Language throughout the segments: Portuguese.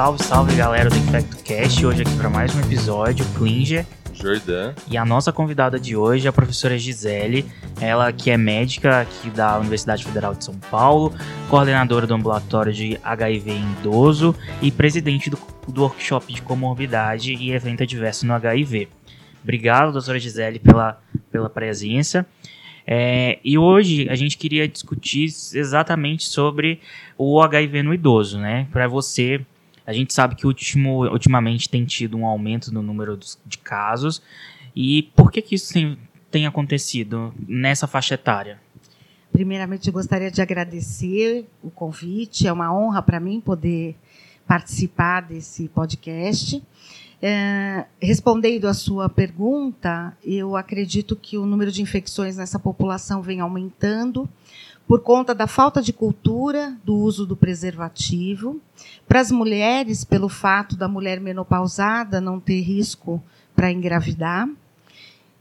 Salve, salve galera do InfectoCast, hoje aqui para mais um episódio, Klinger. Jordan. E a nossa convidada de hoje é a professora Gisele, ela que é médica aqui da Universidade Federal de São Paulo, coordenadora do ambulatório de HIV em idoso e presidente do, do workshop de comorbidade e evento adverso no HIV. Obrigado, doutora Gisele, pela, pela presença. É, e hoje a gente queria discutir exatamente sobre o HIV no idoso, né? Para você, a gente sabe que ultimo, ultimamente tem tido um aumento no número de casos. E por que, que isso tem, tem acontecido nessa faixa etária? Primeiramente, eu gostaria de agradecer o convite. É uma honra para mim poder participar desse podcast. É, respondendo à sua pergunta, eu acredito que o número de infecções nessa população vem aumentando por conta da falta de cultura do uso do preservativo. Para as mulheres, pelo fato da mulher menopausada não ter risco para engravidar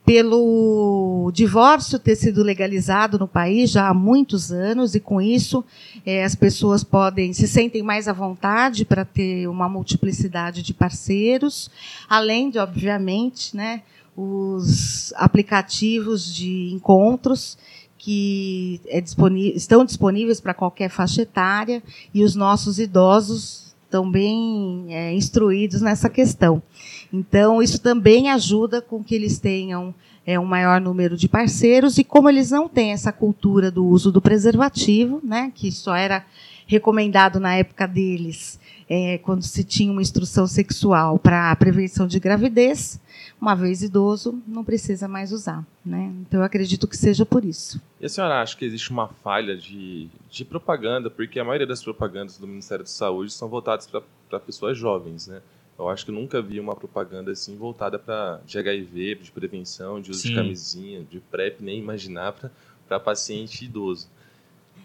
pelo divórcio ter sido legalizado no país já há muitos anos e com isso é, as pessoas podem se sentem mais à vontade para ter uma multiplicidade de parceiros, além de obviamente, né, os aplicativos de encontros que é disponível, estão disponíveis para qualquer faixa etária e os nossos idosos estão bem é, instruídos nessa questão. Então, isso também ajuda com que eles tenham é, um maior número de parceiros, e como eles não têm essa cultura do uso do preservativo, né, que só era recomendado na época deles, é, quando se tinha uma instrução sexual para a prevenção de gravidez, uma vez idoso, não precisa mais usar. Né? Então, eu acredito que seja por isso. E a senhora acha que existe uma falha de, de propaganda, porque a maioria das propagandas do Ministério da Saúde são voltadas para pessoas jovens, né? Eu acho que nunca vi uma propaganda assim voltada para de HIV, de prevenção, de uso Sim. de camisinha, de PrEP, nem imaginar para paciente idoso.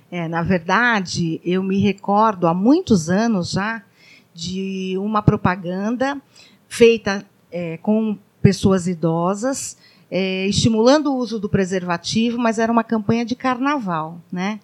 É, na verdade, eu me recordo há muitos anos já de uma propaganda feita é, com pessoas idosas, é, estimulando o uso do preservativo, mas era uma campanha de carnaval, né?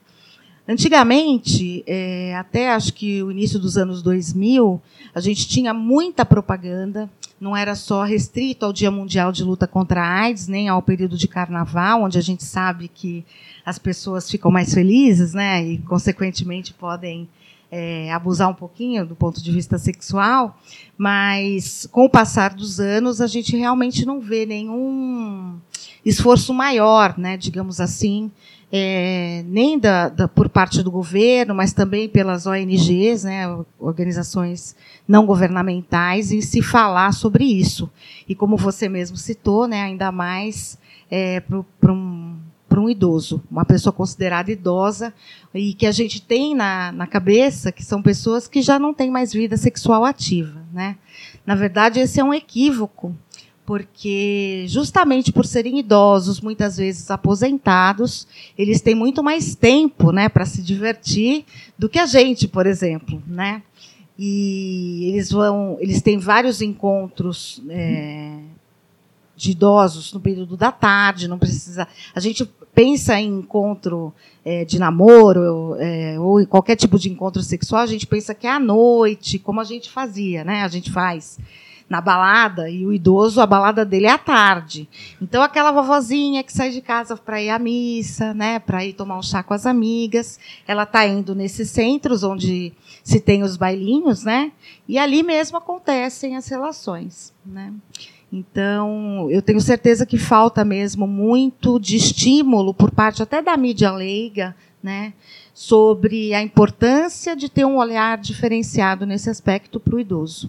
Antigamente, é, até acho que o início dos anos 2000, a gente tinha muita propaganda, não era só restrito ao Dia Mundial de Luta contra a AIDS, nem ao período de carnaval, onde a gente sabe que as pessoas ficam mais felizes, né, e consequentemente podem é, abusar um pouquinho do ponto de vista sexual, mas com o passar dos anos a gente realmente não vê nenhum esforço maior, né, digamos assim, é, nem da, da, por parte do governo, mas também pelas ONGs, né, organizações não governamentais, em se falar sobre isso. E como você mesmo citou, né, ainda mais é, para um, um idoso, uma pessoa considerada idosa, e que a gente tem na, na cabeça que são pessoas que já não têm mais vida sexual ativa. Né? Na verdade, esse é um equívoco porque justamente por serem idosos, muitas vezes aposentados, eles têm muito mais tempo, né, para se divertir do que a gente, por exemplo, né? E eles vão, eles têm vários encontros é, de idosos no período da tarde, não precisa. A gente pensa em encontro é, de namoro é, ou em qualquer tipo de encontro sexual, a gente pensa que é à noite, como a gente fazia, né? A gente faz na balada e o idoso, a balada dele é à tarde. Então, aquela vovozinha que sai de casa para ir à missa, né, para ir tomar um chá com as amigas, ela está indo nesses centros onde se tem os bailinhos, né, e ali mesmo acontecem as relações, né. Então, eu tenho certeza que falta mesmo muito de estímulo por parte até da mídia leiga, né, sobre a importância de ter um olhar diferenciado nesse aspecto para o idoso.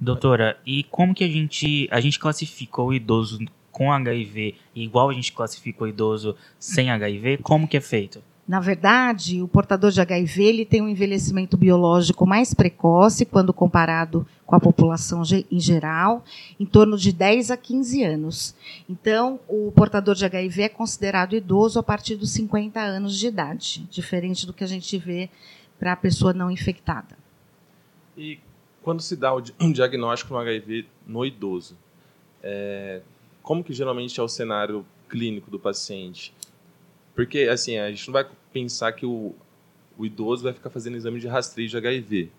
Doutora, e como que a gente, a gente classifica o idoso com HIV igual a gente classifica o idoso sem HIV? Como que é feito? Na verdade, o portador de HIV ele tem um envelhecimento biológico mais precoce quando comparado com a população em geral, em torno de 10 a 15 anos. Então, o portador de HIV é considerado idoso a partir dos 50 anos de idade, diferente do que a gente vê para a pessoa não infectada. E quando se dá um diagnóstico no HIV no idoso, é, como que geralmente é o cenário clínico do paciente? Porque, assim, a gente não vai pensar que o, o idoso vai ficar fazendo exame de rastreio de HIV.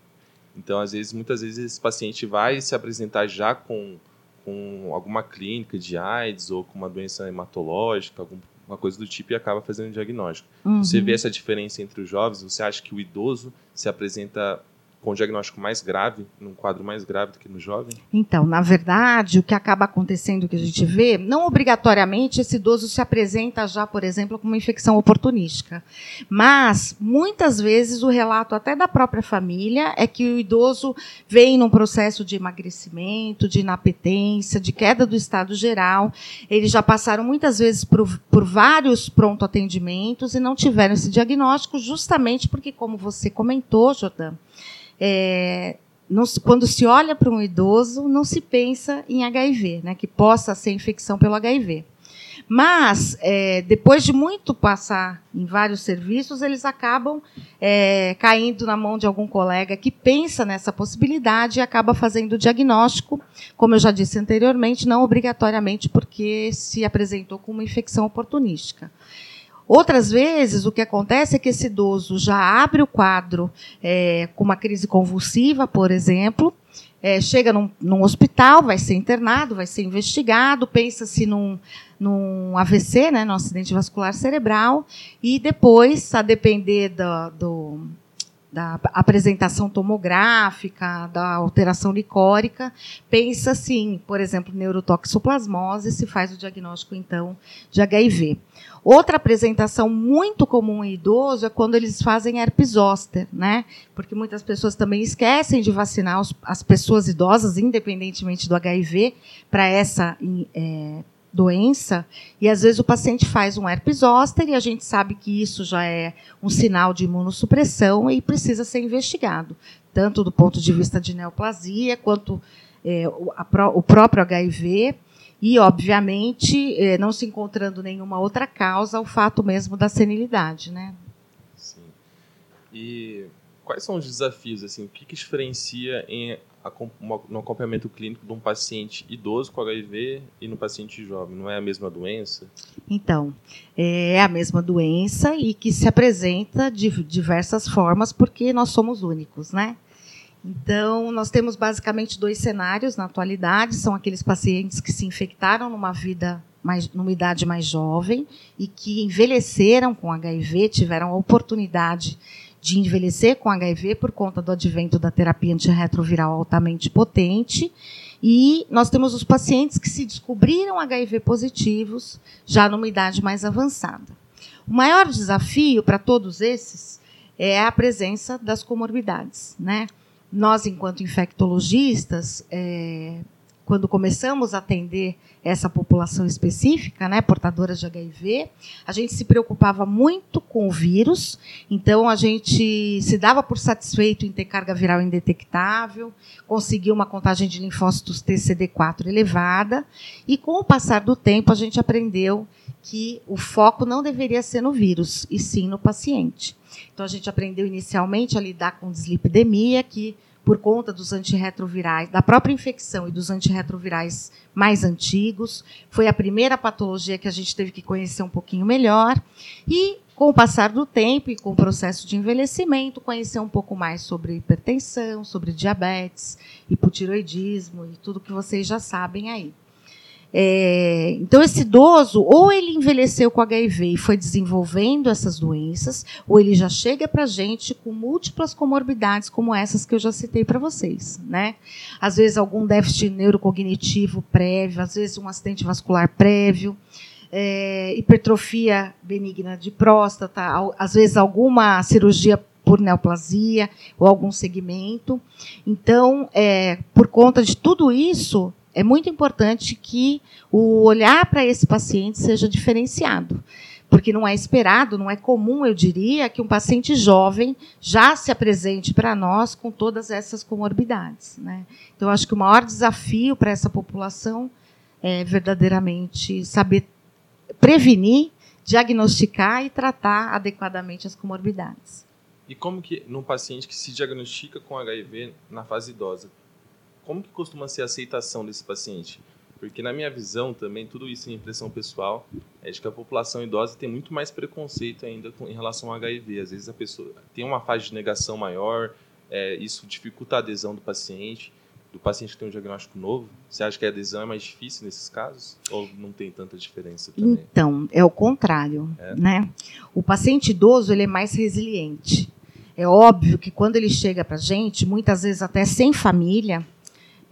Então, às vezes, muitas vezes esse paciente vai se apresentar já com, com alguma clínica de AIDS ou com uma doença hematológica, alguma coisa do tipo e acaba fazendo o diagnóstico. Uhum. Você vê essa diferença entre os jovens? Você acha que o idoso se apresenta com um diagnóstico mais grave, num quadro mais grave do que no jovem? Então, na verdade, o que acaba acontecendo, que a gente vê, não obrigatoriamente esse idoso se apresenta já, por exemplo, com uma infecção oportunística. Mas, muitas vezes, o relato até da própria família é que o idoso vem num processo de emagrecimento, de inapetência, de queda do estado geral. Eles já passaram muitas vezes por, por vários pronto atendimentos e não tiveram esse diagnóstico, justamente porque, como você comentou, Jordan, é, não, quando se olha para um idoso, não se pensa em HIV, né, que possa ser infecção pelo HIV. Mas, é, depois de muito passar em vários serviços, eles acabam é, caindo na mão de algum colega que pensa nessa possibilidade e acaba fazendo o diagnóstico, como eu já disse anteriormente, não obrigatoriamente porque se apresentou com uma infecção oportunística. Outras vezes, o que acontece é que esse idoso já abre o quadro é, com uma crise convulsiva, por exemplo, é, chega num, num, hospital, vai ser internado, vai ser investigado, pensa-se num, num AVC, né, no acidente vascular cerebral, e depois, a depender do, do da apresentação tomográfica, da alteração licórica, pensa sim, por exemplo, neurotoxoplasmose, se faz o diagnóstico então de HIV. Outra apresentação muito comum em idoso é quando eles fazem herpes zoster, né? Porque muitas pessoas também esquecem de vacinar os, as pessoas idosas, independentemente do HIV, para essa é, doença. E às vezes o paciente faz um herpes zoster e a gente sabe que isso já é um sinal de imunossupressão e precisa ser investigado, tanto do ponto de vista de neoplasia quanto é, o, a, o próprio HIV e, obviamente, eh, não se encontrando nenhuma outra causa, o fato mesmo da senilidade, né? Sim. E quais são os desafios, assim, o que, que diferencia em, no acompanhamento clínico de um paciente idoso com HIV e no paciente jovem? Não é a mesma doença? Então, é a mesma doença e que se apresenta de diversas formas porque nós somos únicos, né? Então, nós temos basicamente dois cenários na atualidade: são aqueles pacientes que se infectaram numa vida mais, numa idade mais jovem e que envelheceram com HIV, tiveram a oportunidade de envelhecer com HIV por conta do advento da terapia antirretroviral altamente potente. E nós temos os pacientes que se descobriram HIV positivos já numa idade mais avançada. O maior desafio para todos esses é a presença das comorbidades, né? Nós, enquanto infectologistas, é, quando começamos a atender essa população específica, né, de HIV, a gente se preocupava muito com o vírus, então a gente se dava por satisfeito em ter carga viral indetectável, conseguir uma contagem de linfócitos TCD4 elevada, e com o passar do tempo a gente aprendeu que o foco não deveria ser no vírus, e sim no paciente. Então a gente aprendeu inicialmente a lidar com dislipidemia, que por conta dos antirretrovirais, da própria infecção e dos antirretrovirais mais antigos, foi a primeira patologia que a gente teve que conhecer um pouquinho melhor. E com o passar do tempo e com o processo de envelhecimento, conhecer um pouco mais sobre hipertensão, sobre diabetes, hipotiroidismo e tudo que vocês já sabem aí. É, então, esse idoso, ou ele envelheceu com HIV e foi desenvolvendo essas doenças, ou ele já chega para a gente com múltiplas comorbidades, como essas que eu já citei para vocês. Né? Às vezes, algum déficit neurocognitivo prévio, às vezes, um acidente vascular prévio. É, hipertrofia benigna de próstata, às vezes alguma cirurgia por neoplasia ou algum segmento. Então, é, por conta de tudo isso, é muito importante que o olhar para esse paciente seja diferenciado. Porque não é esperado, não é comum, eu diria, que um paciente jovem já se apresente para nós com todas essas comorbidades. Né? Então, acho que o maior desafio para essa população é verdadeiramente saber prevenir, diagnosticar e tratar adequadamente as comorbidades. E como que, num paciente que se diagnostica com HIV na fase idosa, como que costuma ser a aceitação desse paciente? Porque na minha visão também, tudo isso em impressão pessoal, é de que a população idosa tem muito mais preconceito ainda com, em relação ao HIV. Às vezes a pessoa tem uma fase de negação maior, é, isso dificulta a adesão do paciente, do paciente que tem um diagnóstico novo? Você acha que a adesão é mais difícil nesses casos? Ou não tem tanta diferença também? Então, é o contrário. É. Né? O paciente idoso ele é mais resiliente. É óbvio que quando ele chega para a gente, muitas vezes até sem família,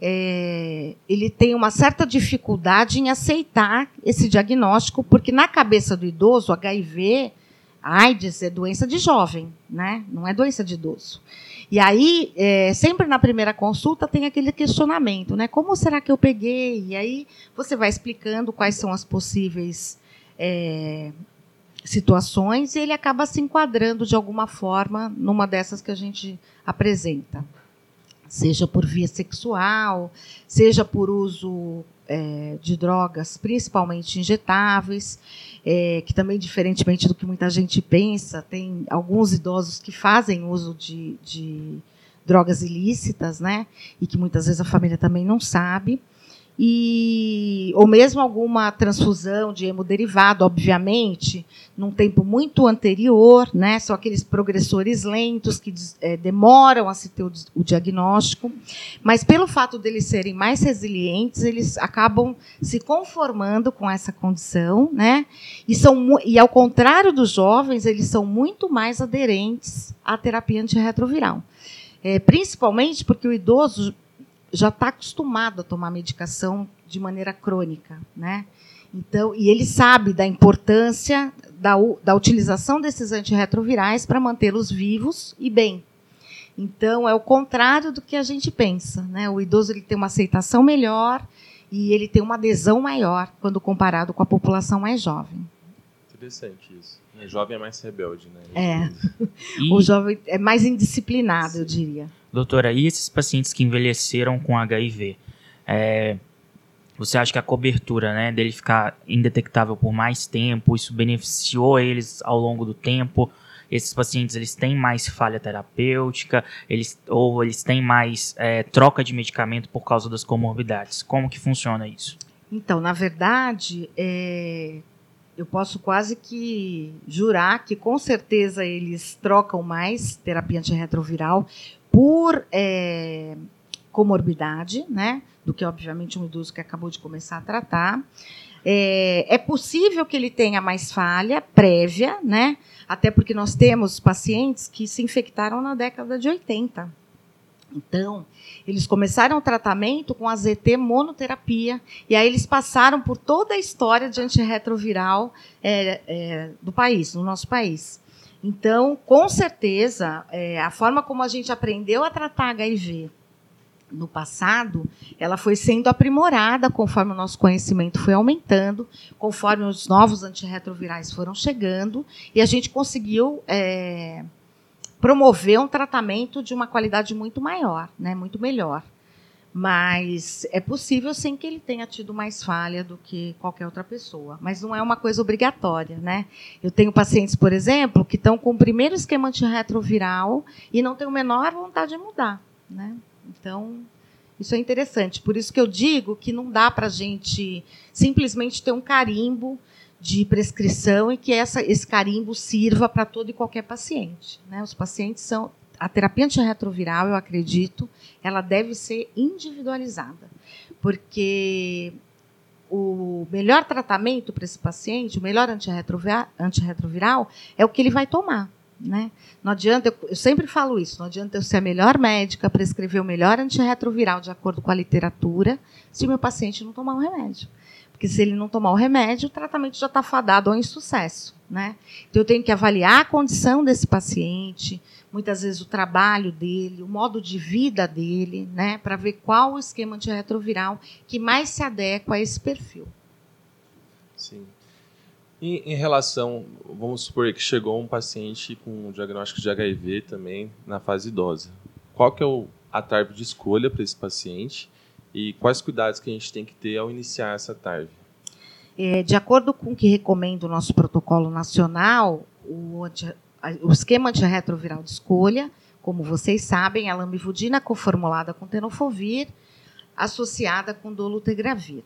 é, ele tem uma certa dificuldade em aceitar esse diagnóstico, porque na cabeça do idoso, HIV, AIDS é doença de jovem, né? não é doença de idoso. E aí, é, sempre na primeira consulta tem aquele questionamento, né? Como será que eu peguei? E aí você vai explicando quais são as possíveis é, situações e ele acaba se enquadrando de alguma forma numa dessas que a gente apresenta seja por via sexual, seja por uso é, de drogas, principalmente injetáveis, é, que também, diferentemente do que muita gente pensa, tem alguns idosos que fazem uso de, de drogas ilícitas, né? E que muitas vezes a família também não sabe e ou mesmo alguma transfusão de hemoderivado, obviamente, num tempo muito anterior, né? São aqueles progressores lentos que é, demoram a se ter o, o, diagnóstico, mas pelo fato deles serem mais resilientes, eles acabam se conformando com essa condição, né? E são e ao contrário dos jovens, eles são muito mais aderentes à terapia antirretroviral. É, principalmente porque o idoso já está acostumado a tomar medicação de maneira crônica, né? Então, e ele sabe da importância da, da utilização desses antirretrovirais para mantê-los vivos e bem. Então, é o contrário do que a gente pensa, né? O idoso ele tem uma aceitação melhor e ele tem uma adesão maior quando comparado com a população mais jovem. Interessante isso. O jovem é mais rebelde, né? É. E... O jovem é mais indisciplinado, Sim. eu diria. Doutora, e esses pacientes que envelheceram com HIV? É, você acha que a cobertura né, dele ficar indetectável por mais tempo, isso beneficiou eles ao longo do tempo? Esses pacientes eles têm mais falha terapêutica, eles, ou eles têm mais é, troca de medicamento por causa das comorbidades? Como que funciona isso? Então, na verdade, é, eu posso quase que jurar que com certeza eles trocam mais terapia antirretroviral por é, comorbidade, né? Do que, obviamente, um idoso que acabou de começar a tratar. É, é, possível que ele tenha mais falha prévia, né? Até porque nós temos pacientes que se infectaram na década de 80. Então, eles começaram o tratamento com a ZT monoterapia, e aí eles passaram por toda a história de antirretroviral é, é, do país, no nosso país. Então, com certeza, é, a forma como a gente aprendeu a tratar HIV no passado, ela foi sendo aprimorada conforme o nosso conhecimento foi aumentando, conforme os novos antirretrovirais foram chegando, e a gente conseguiu é, promover um tratamento de uma qualidade muito maior, né, muito melhor. Mas é possível sem que ele tenha tido mais falha do que qualquer outra pessoa. Mas não é uma coisa obrigatória, né? Eu tenho pacientes, por exemplo, que estão com o primeiro esquema antirretroviral e não têm a menor vontade de mudar, né? Então, isso é interessante. Por isso que eu digo que não dá para a gente simplesmente ter um carimbo de prescrição e que essa, esse carimbo sirva para todo e qualquer paciente. Né? Os pacientes são a terapia antirretroviral, eu acredito, ela deve ser individualizada, porque o melhor tratamento para esse paciente, o melhor antirretroviral, é o que ele vai tomar. Né? Não adianta, eu, eu, sempre falo isso, não adianta eu ser a melhor médica, prescrever o melhor antirretroviral de acordo com a literatura, se o meu paciente não tomar um remédio. Porque se ele não tomar o remédio, o tratamento já está fadado ao insucesso. Né? Então eu tenho que avaliar a condição desse paciente, muitas vezes o trabalho dele, o modo de vida dele, né, para ver qual o esquema antirretroviral que mais se adequa a esse perfil. Sim. E em relação, vamos supor que chegou um paciente com um diagnóstico de HIV também na fase idosa. Qual que é o, a de escolha para esse paciente e quais cuidados que a gente tem que ter ao iniciar essa TARV? É, de acordo com o que recomenda o nosso protocolo nacional, o o esquema antirretroviral de escolha, como vocês sabem, é a lamivudina coformulada com tenofovir, associada com dolutegravir.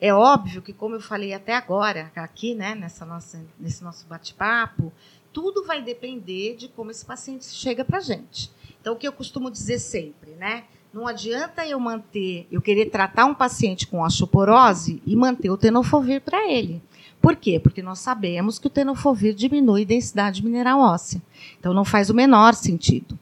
É óbvio que, como eu falei até agora, aqui, né, nessa nossa, nesse nosso bate-papo, tudo vai depender de como esse paciente chega para a gente. Então, o que eu costumo dizer sempre, né? Não adianta eu manter, eu querer tratar um paciente com osteoporose e manter o tenofovir para ele. Por quê? Porque nós sabemos que o tenofovir diminui a densidade mineral óssea. Então não faz o menor sentido.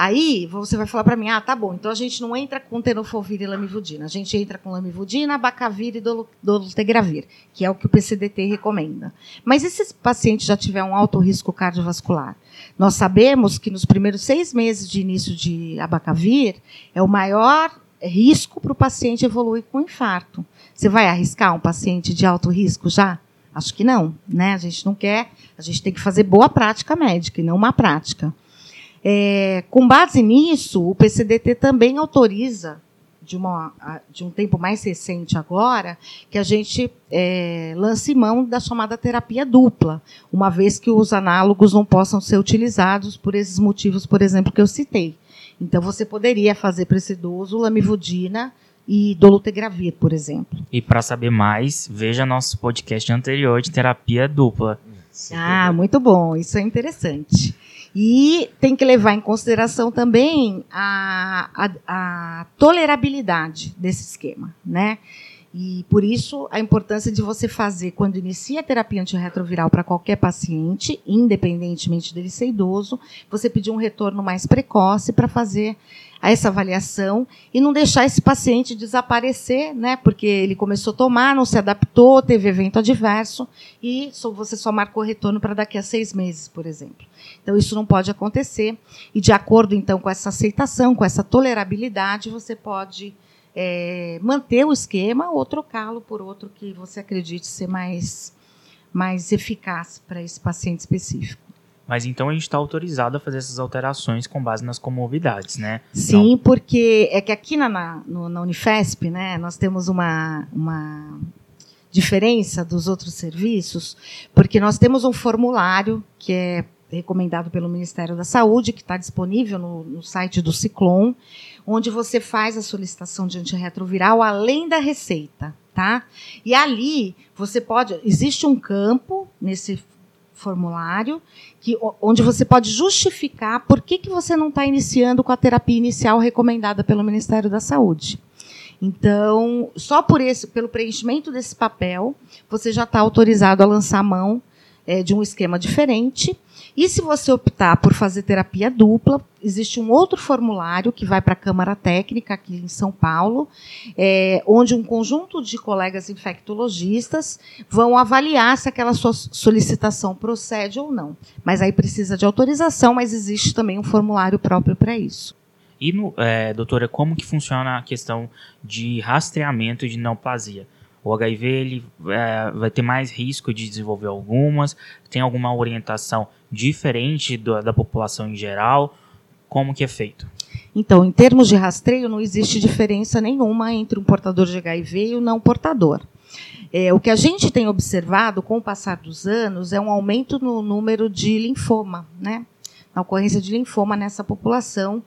Aí você vai falar para mim, ah, tá bom, então a gente não entra com tenofovir e lamivudina, a gente entra com lamivudina, abacavir e dolutegravir, que é o que o PCDT recomenda. Mas e se esse paciente já tiver um alto risco cardiovascular? Nós sabemos que nos primeiros seis meses de início de abacavir é o maior risco para o paciente evoluir com infarto. Você vai arriscar um paciente de alto risco já? Acho que não, né? A gente não quer, a gente tem que fazer boa prática médica e não má prática. É, com base nisso, o PCDT também autoriza, de, uma, de um tempo mais recente agora, que a gente é, lance mão da chamada terapia dupla, uma vez que os análogos não possam ser utilizados por esses motivos, por exemplo, que eu citei. Então, você poderia fazer para esse idoso lamivudina e dolutegravir, por exemplo. E para saber mais, veja nosso podcast anterior de terapia dupla. Ah, muito bom, isso é interessante. E tem que levar em consideração também a, a, a tolerabilidade desse esquema, né? E por isso a importância de você fazer, quando inicia a terapia antirretroviral para qualquer paciente, independentemente dele ser idoso, você pedir um retorno mais precoce para fazer essa avaliação e não deixar esse paciente desaparecer, né? Porque ele começou a tomar, não se adaptou, teve evento adverso e você só marcou retorno para daqui a seis meses, por exemplo. Então isso não pode acontecer e de acordo então com essa aceitação, com essa tolerabilidade, você pode é, manter o esquema ou trocá-lo por outro que você acredite ser mais, mais eficaz para esse paciente específico. Mas então a gente está autorizado a fazer essas alterações com base nas comorbidades, né? Sim, então... porque é que aqui na, na, na Unifesp, né, nós temos uma, uma diferença dos outros serviços, porque nós temos um formulário que é recomendado pelo Ministério da Saúde, que está disponível no, no, site do Ciclon, onde você faz a solicitação de antirretroviral além da receita, tá? E ali você pode, existe um campo nesse formulário que, onde você pode justificar por que, que você não está iniciando com a terapia inicial recomendada pelo Ministério da Saúde. Então, só por esse, pelo preenchimento desse papel, você já está autorizado a lançar mão é, de um esquema diferente e se você optar por fazer terapia dupla, existe um outro formulário que vai para a Câmara Técnica aqui em São Paulo, é, onde um conjunto de colegas infectologistas vão avaliar se aquela sua solicitação procede ou não. Mas aí precisa de autorização, mas existe também um formulário próprio para isso. E, no, é, doutora, como que funciona a questão de rastreamento de neoplasia? O HIV ele, é, vai ter mais risco de desenvolver algumas, tem alguma orientação diferente do, da população em geral? Como que é feito? Então, em termos de rastreio, não existe diferença nenhuma entre um portador de HIV e o não portador. É, o que a gente tem observado com o passar dos anos é um aumento no número de linfoma, né? Na ocorrência de linfoma nessa população,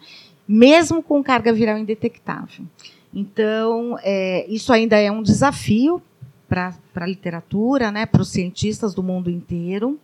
mesmo com carga viral indetectável. Então, é, isso ainda é um desafio para a literatura, né, para os cientistas do mundo inteiro.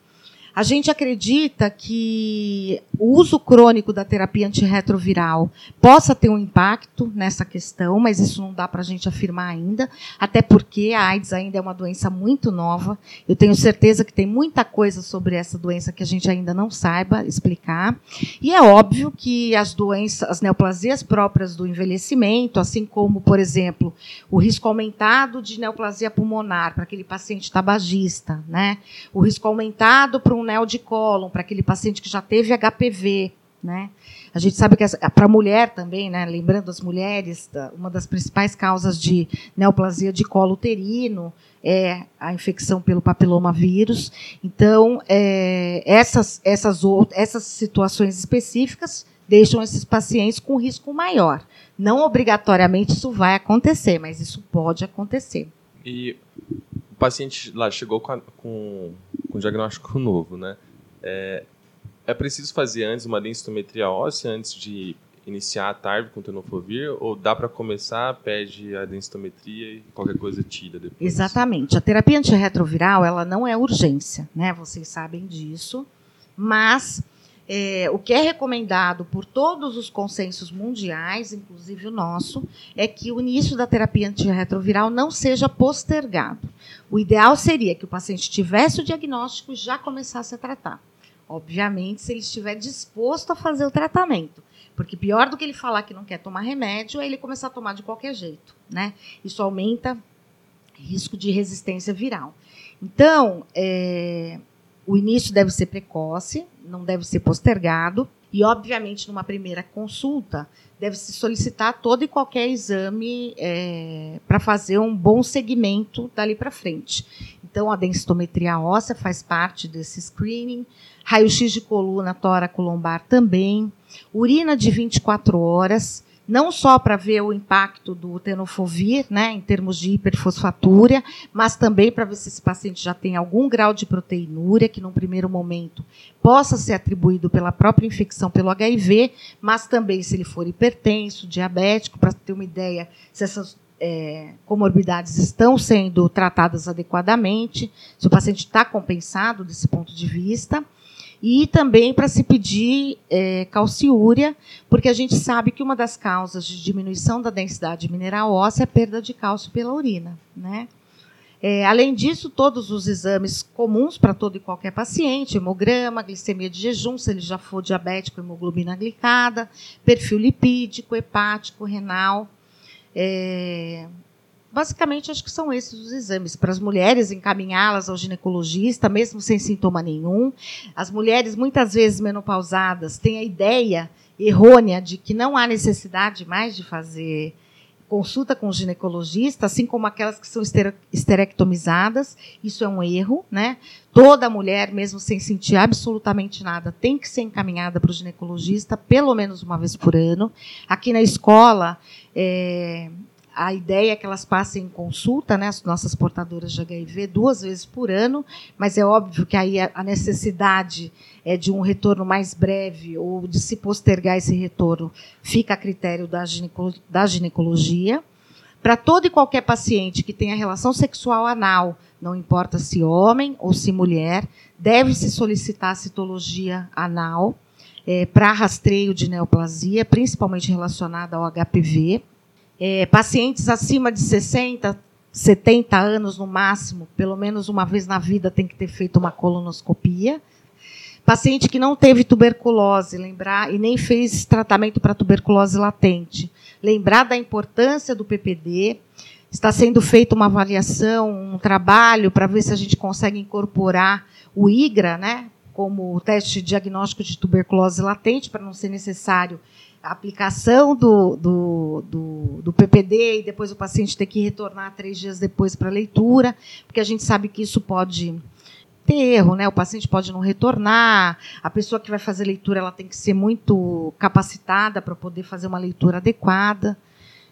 A gente acredita que o uso crônico da terapia antirretroviral possa ter um impacto nessa questão, mas isso não dá para a gente afirmar ainda, até porque a AIDS ainda é uma doença muito nova. Eu tenho certeza que tem muita coisa sobre essa doença que a gente ainda não saiba explicar. E é óbvio que as doenças, as neoplasias próprias do envelhecimento, assim como, por exemplo, o risco aumentado de neoplasia pulmonar para aquele paciente tabagista, né? o risco aumentado para um neo de cólon, para aquele paciente que já teve HPV, né? A gente sabe que para a mulher também, né, lembrando as mulheres, uma das principais causas de neoplasia de colo uterino é a infecção pelo papilomavírus. Então, é, essas, essas, essas situações específicas deixam esses pacientes com risco maior. Não obrigatoriamente isso vai acontecer, mas isso pode acontecer. E paciente lá chegou com, a, com, com diagnóstico novo, né? É, é preciso fazer antes uma densitometria óssea antes de iniciar a TARV com tenofovir ou dá para começar, pede a densitometria e qualquer coisa tira depois? Exatamente. A terapia antirretroviral ela não é urgência, né? Vocês sabem disso, mas é, o que é recomendado por todos os consensos mundiais, inclusive o nosso, é que o início da terapia antirretroviral não seja postergado. O ideal seria que o paciente tivesse o diagnóstico e já começasse a tratar. Obviamente, se ele estiver disposto a fazer o tratamento. Porque pior do que ele falar que não quer tomar remédio é ele começar a tomar de qualquer jeito. Né? Isso aumenta risco de resistência viral. Então, é, o início deve ser precoce, não deve ser postergado. E, obviamente, numa primeira consulta, deve-se solicitar todo e qualquer exame é, para fazer um bom segmento dali para frente. Então, a densitometria óssea faz parte desse screening, raio-x de coluna tóraco-lombar também, urina de 24 horas, não só para ver o impacto do tenofovir, né, em termos de hiperfosfatúria, mas também para ver se esse paciente já tem algum grau de proteinúria, que num primeiro momento possa ser atribuído pela própria infecção pelo HIV, mas também se ele for hipertenso, diabético, para ter uma ideia se essas é, comorbidades estão sendo tratadas adequadamente, se o paciente está compensado desse ponto de vista e também para se pedir é, calciúria, porque a gente sabe que uma das causas de diminuição da densidade mineral óssea é a perda de cálcio pela urina. Né? É, além disso, todos os exames comuns para todo e qualquer paciente, hemograma, glicemia de jejum, se ele já for diabético, hemoglobina glicada, perfil lipídico, hepático, renal, é, Basicamente, acho que são esses os exames. Para as mulheres, encaminhá-las ao ginecologista, mesmo sem sintoma nenhum. As mulheres, muitas vezes menopausadas, têm a ideia errônea de que não há necessidade mais de fazer consulta com o ginecologista, assim como aquelas que são esterectomizadas. Isso é um erro, né? Toda mulher, mesmo sem sentir absolutamente nada, tem que ser encaminhada para o ginecologista pelo menos uma vez por ano. Aqui na escola, é, a ideia é que elas passem em consulta, né, as nossas portadoras de HIV, duas vezes por ano, mas é óbvio que aí a necessidade é de um retorno mais breve ou de se postergar esse retorno fica a critério da, da ginecologia. Para todo e qualquer paciente que tenha relação sexual anal, não importa se homem ou se mulher, deve-se solicitar a citologia anal é, para rastreio de neoplasia, principalmente relacionada ao HPV. É, pacientes acima de 60, 70 anos no máximo, pelo menos uma vez na vida tem que ter feito uma colonoscopia. Paciente que não teve tuberculose, lembrar, e nem fez tratamento para tuberculose latente. Lembrar da importância do PPD. Está sendo feita uma avaliação, um trabalho para ver se a gente consegue incorporar o IGRA, né, como teste diagnóstico de tuberculose latente, para não ser necessário a aplicação do, do, do, do, PPD e depois o paciente ter que retornar três dias depois para a leitura, porque a gente sabe que isso pode ter erro, né? O paciente pode não retornar, a pessoa que vai fazer leitura ela tem que ser muito capacitada para poder fazer uma leitura adequada.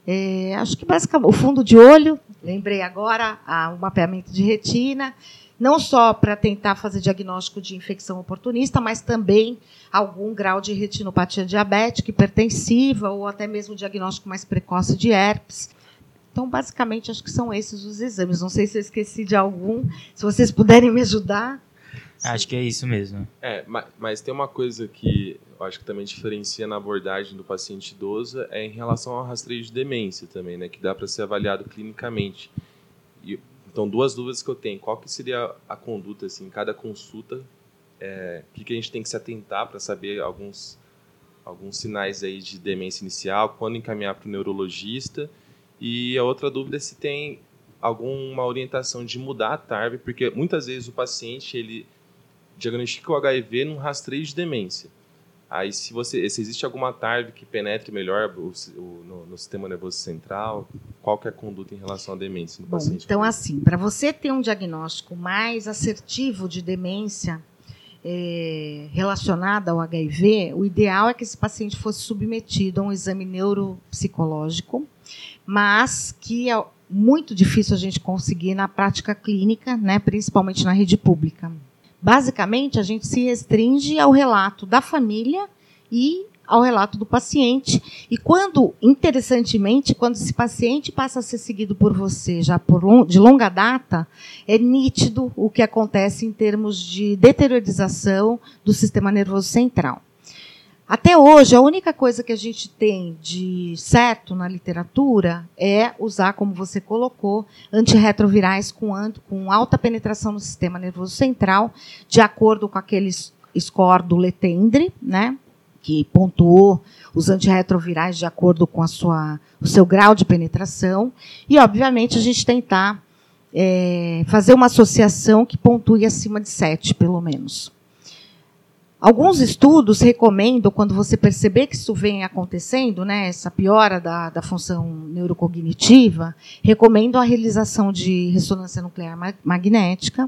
É, acho que basicamente o fundo de olho, lembrei agora, o mapeamento de retina não só para tentar fazer diagnóstico de infecção oportunista, mas também algum grau de retinopatia diabética hipertensiva ou até mesmo diagnóstico mais precoce de herpes. Então, basicamente, acho que são esses os exames. Não sei se eu esqueci de algum. Se vocês puderem me ajudar. Acho que é isso mesmo. É, mas, mas tem uma coisa que eu acho que também diferencia na abordagem do paciente idoso é em relação ao rastreio de demência também, né? Que dá para ser avaliado clinicamente. Então, duas dúvidas que eu tenho. Qual que seria a conduta, assim, cada consulta? É, o que, que a gente tem que se atentar para saber alguns, alguns sinais aí de demência inicial? Quando encaminhar para o neurologista? E a outra dúvida é se tem alguma orientação de mudar a TARV, porque muitas vezes o paciente ele diagnostica o HIV num rastreio de demência. Aí, se você, se existe alguma TARV que penetre melhor o, o, no, no, sistema nervoso central, qual que é a conduta em relação à demência no Bom, paciente? Então, assim, para você ter um diagnóstico mais assertivo de demência é, relacionada ao HIV, o ideal é que esse paciente fosse submetido a um exame neuropsicológico, mas que é muito difícil a gente conseguir na prática clínica, né, principalmente na rede pública. Basicamente, a gente se restringe ao relato da família e ao relato do paciente. E quando, interessantemente, quando esse paciente passa a ser seguido por você já por de longa data, é nítido o que acontece em termos de deteriorização do sistema nervoso central. Até hoje, a única coisa que a gente tem de certo na literatura é usar, como você colocou, antirretrovirais com, com alta penetração no sistema nervoso central, de acordo com aquele score do Letendre, né, que pontuou os antirretrovirais de acordo com a sua, o seu grau de penetração. E, obviamente, a gente tentar é, fazer uma associação que pontue acima de 7, pelo menos. Alguns estudos recomendam, quando você perceber que isso vem acontecendo, né, essa piora da, da função neurocognitiva, recomendam a realização de ressonância nuclear magnética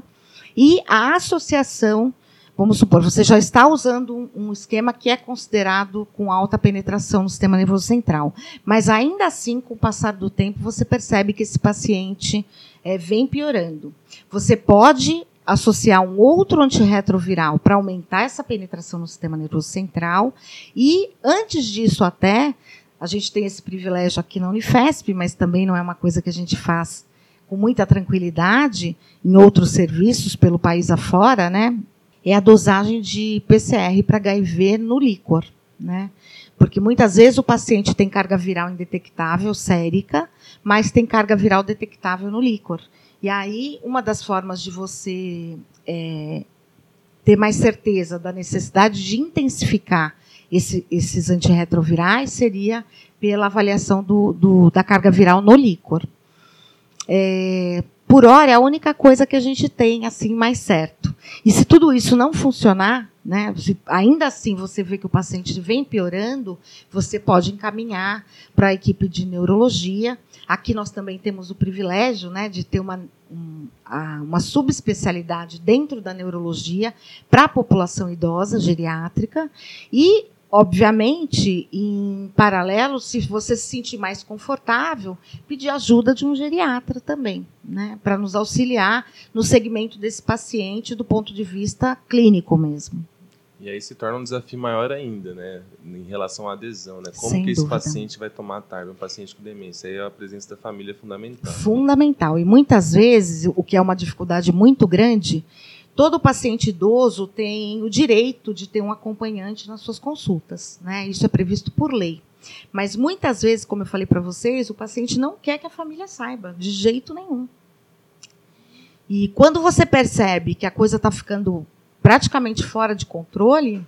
e a associação, vamos supor, você já está usando um, um esquema que é considerado com alta penetração no sistema nervoso central, mas ainda assim, com o passar do tempo, você percebe que esse paciente é, vem piorando. Você pode associar um outro antirretroviral para aumentar essa penetração no sistema nervoso central. E, antes disso, até, a gente tem esse privilégio aqui na Unifesp, mas também não é uma coisa que a gente faz com muita tranquilidade em outros serviços pelo país afora, né? É a dosagem de PCR para HIV no líquor, né? Porque muitas vezes o paciente tem carga viral indetectável sérica, mas tem carga viral detectável no líquor. E aí, uma das formas de você é, ter mais certeza da necessidade de intensificar esse, esses antirretrovirais seria pela avaliação do, do, da carga viral no líquor. É, por hora, é a única coisa que a gente tem assim mais certo. E se tudo isso não funcionar, né, se ainda assim você vê que o paciente vem piorando, você pode encaminhar para a equipe de neurologia. Aqui nós também temos o privilégio né, de ter uma, um, uma subespecialidade dentro da neurologia para a população idosa geriátrica e Obviamente, em paralelo, se você se sentir mais confortável, pedir ajuda de um geriatra também, né, para nos auxiliar no segmento desse paciente do ponto de vista clínico mesmo. E aí se torna um desafio maior ainda, né, em relação à adesão, né? Como Sem que esse dúvida. paciente vai tomar tarde, um paciente com demência? Aí a presença da família é fundamental. Fundamental. E muitas vezes, o que é uma dificuldade muito grande, todo paciente idoso tem o direito de ter um acompanhante nas suas consultas. Né? Isso é previsto por lei. Mas muitas vezes, como eu falei para vocês, o paciente não quer que a família saiba, de jeito nenhum. E quando você percebe que a coisa está ficando praticamente fora de controle,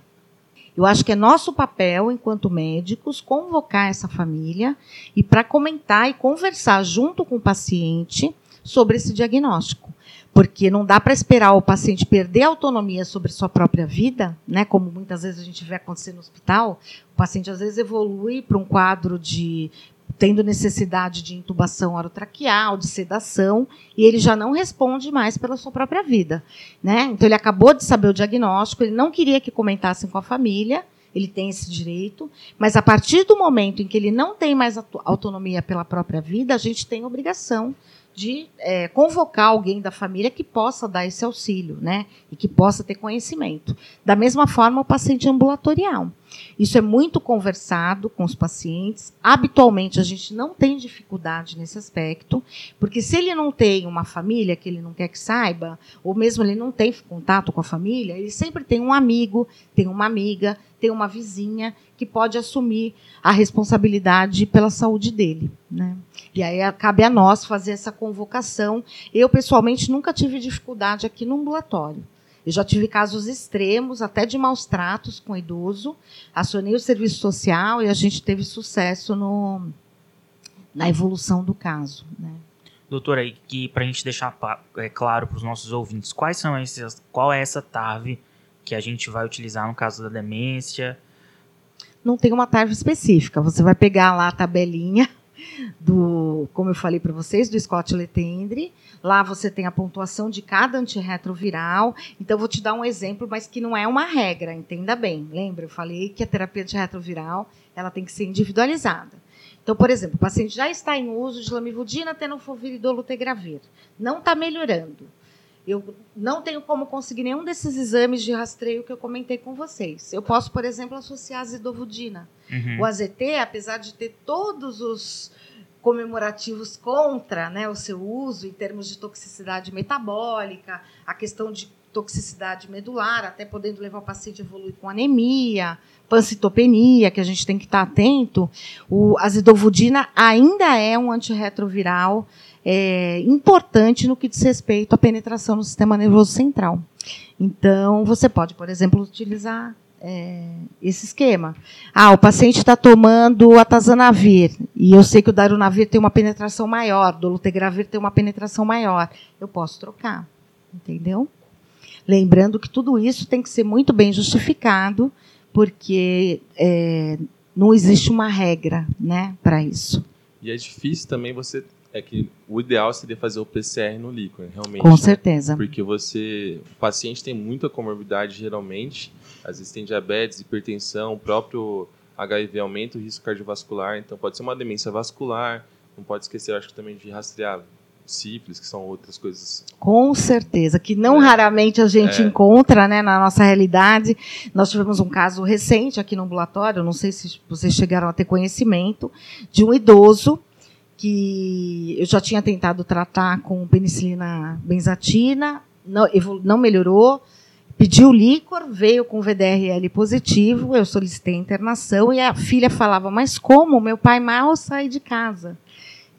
eu acho que é nosso papel, enquanto médicos, convocar essa família e para comentar e conversar junto com o paciente sobre esse diagnóstico porque não dá para esperar o paciente perder a autonomia sobre sua própria vida, né, como muitas vezes a gente vê acontecer no hospital. O paciente às vezes evolui para um quadro de tendo necessidade de intubação orotraqueal, de sedação, e ele já não responde mais pela sua própria vida, né? Então ele acabou de saber o diagnóstico, ele não queria que comentassem com a família, ele tem esse direito, mas a partir do momento em que ele não tem mais autonomia pela própria vida, a gente tem obrigação de é, convocar alguém da família que possa dar esse auxílio, né? E que possa ter conhecimento. Da mesma forma, o paciente ambulatorial. Isso é muito conversado com os pacientes. Habitualmente, a gente não tem dificuldade nesse aspecto, porque se ele não tem uma família que ele não quer que saiba, ou mesmo ele não tem contato com a família, ele sempre tem um amigo, tem uma amiga, tem uma vizinha que pode assumir a responsabilidade pela saúde dele. Né? E aí cabe a nós fazer essa convocação. Eu, pessoalmente, nunca tive dificuldade aqui no ambulatório. Eu já tive casos extremos, até de maus tratos com idoso. Acionei o serviço social e a gente teve sucesso no, na evolução do caso. Né? Doutora, para a gente deixar é, claro para os nossos ouvintes, quais são esses, qual é essa TAV que a gente vai utilizar no caso da demência? Não tem uma TAV específica. Você vai pegar lá a tabelinha do, como eu falei para vocês, do Scott Letendre. Lá você tem a pontuação de cada antirretroviral. Então, vou te dar um exemplo, mas que não é uma regra, entenda bem. Lembra? Eu falei que a terapia antirretroviral ela tem que ser individualizada. Então, por exemplo, o paciente já está em uso de lamivudina, tenofovir e dolutegravir. Não está melhorando. Eu não tenho como conseguir nenhum desses exames de rastreio que eu comentei com vocês. Eu posso, por exemplo, associar a zidovudina. Uhum. O AZT, apesar de ter todos os comemorativos contra né, o seu uso em termos de toxicidade metabólica, a questão de toxicidade medular, até podendo levar o paciente a evoluir com anemia, pancitopenia, que a gente tem que estar atento. O azidovudina ainda é um antirretroviral é, importante no que diz respeito à penetração no sistema nervoso central. Então, você pode, por exemplo, utilizar é, esse esquema. Ah, o paciente está tomando atazanavir e eu sei que o darunavir tem uma penetração maior, o dolutegravir tem uma penetração maior. Eu posso trocar, entendeu? Lembrando que tudo isso tem que ser muito bem justificado, porque é, não existe uma regra, né, para isso. E é difícil também você é que o ideal seria fazer o PCR no líquido, realmente. Com certeza. Né? Porque você, o paciente tem muita comorbidade geralmente, às vezes tem diabetes, hipertensão, o próprio HIV aumenta o risco cardiovascular, então pode ser uma demência vascular, não pode esquecer, acho que também de rastrear sífilis, que são outras coisas. Com certeza, que não é. raramente a gente é. encontra né, na nossa realidade. Nós tivemos um caso recente aqui no ambulatório, não sei se vocês chegaram a ter conhecimento, de um idoso que eu já tinha tentado tratar com penicilina benzatina, não, não melhorou, pediu líquor, veio com VDRL positivo, eu solicitei internação e a filha falava, mas como? Meu pai mal sai de casa.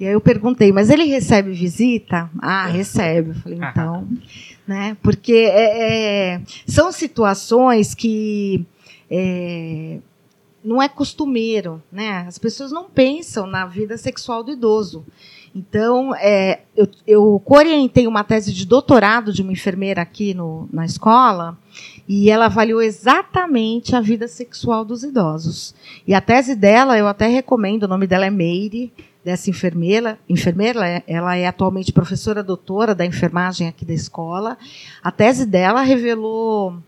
E aí eu perguntei, mas ele recebe visita? Ah, recebe. Eu falei, então, né? Porque é, é, são situações que é, não é costumeiro, né? As pessoas não pensam na vida sexual do idoso. Então, é, eu, eu orientei uma tese de doutorado de uma enfermeira aqui no, na escola e ela avaliou exatamente a vida sexual dos idosos. E a tese dela, eu até recomendo, o nome dela é Meire, dessa enfermeira. Enfermeira, ela é atualmente professora doutora da enfermagem aqui da escola. A tese dela revelou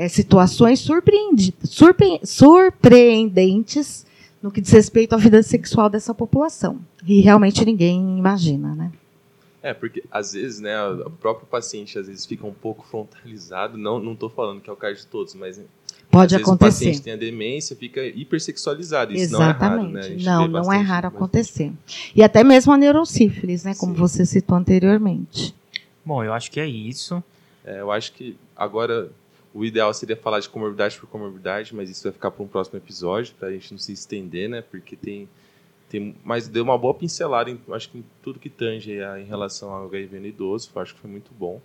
é, situações surpre surpreendentes no que diz respeito à vida sexual dessa população. E realmente ninguém imagina, né? É, porque às vezes, né, o próprio paciente às vezes fica um pouco frontalizado, não não estou falando que é o caso de todos, mas Pode às acontecer. Vezes o paciente tem a demência, fica hipersexualizado. Isso Exatamente. não é raro, né? Não, não é raro acontecer. E até mesmo a neurosífilis, né, como Sim. você citou anteriormente. Bom, eu acho que é isso. É, eu acho que agora o ideal seria falar de comorbidade por comorbidade, mas isso vai ficar para um próximo episódio, para a gente não se estender, né? Porque tem, tem. Mas deu uma boa pincelada, em, acho que em tudo que tange em relação ao HIV no idoso, acho que foi muito bom.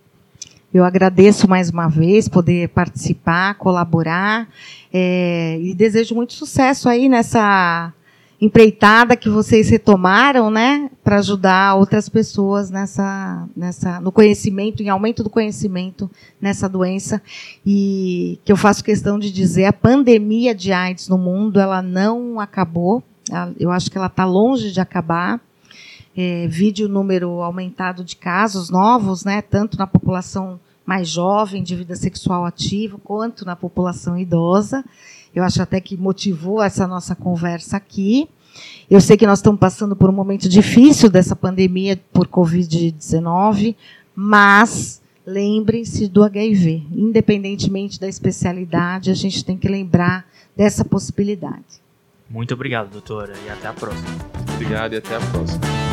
Eu agradeço mais uma vez poder participar, colaborar é, e desejo muito sucesso aí nessa empreitada que vocês retomaram, né, para ajudar outras pessoas nessa, nessa, no conhecimento, em aumento do conhecimento nessa doença e que eu faço questão de dizer a pandemia de AIDS no mundo ela não acabou, eu acho que ela está longe de acabar. É, vídeo número aumentado de casos novos, né, tanto na população mais jovem de vida sexual ativa quanto na população idosa. Eu acho até que motivou essa nossa conversa aqui. Eu sei que nós estamos passando por um momento difícil dessa pandemia por Covid-19, mas lembrem-se do HIV. Independentemente da especialidade, a gente tem que lembrar dessa possibilidade. Muito obrigado, doutora, e até a próxima. Obrigado e até a próxima.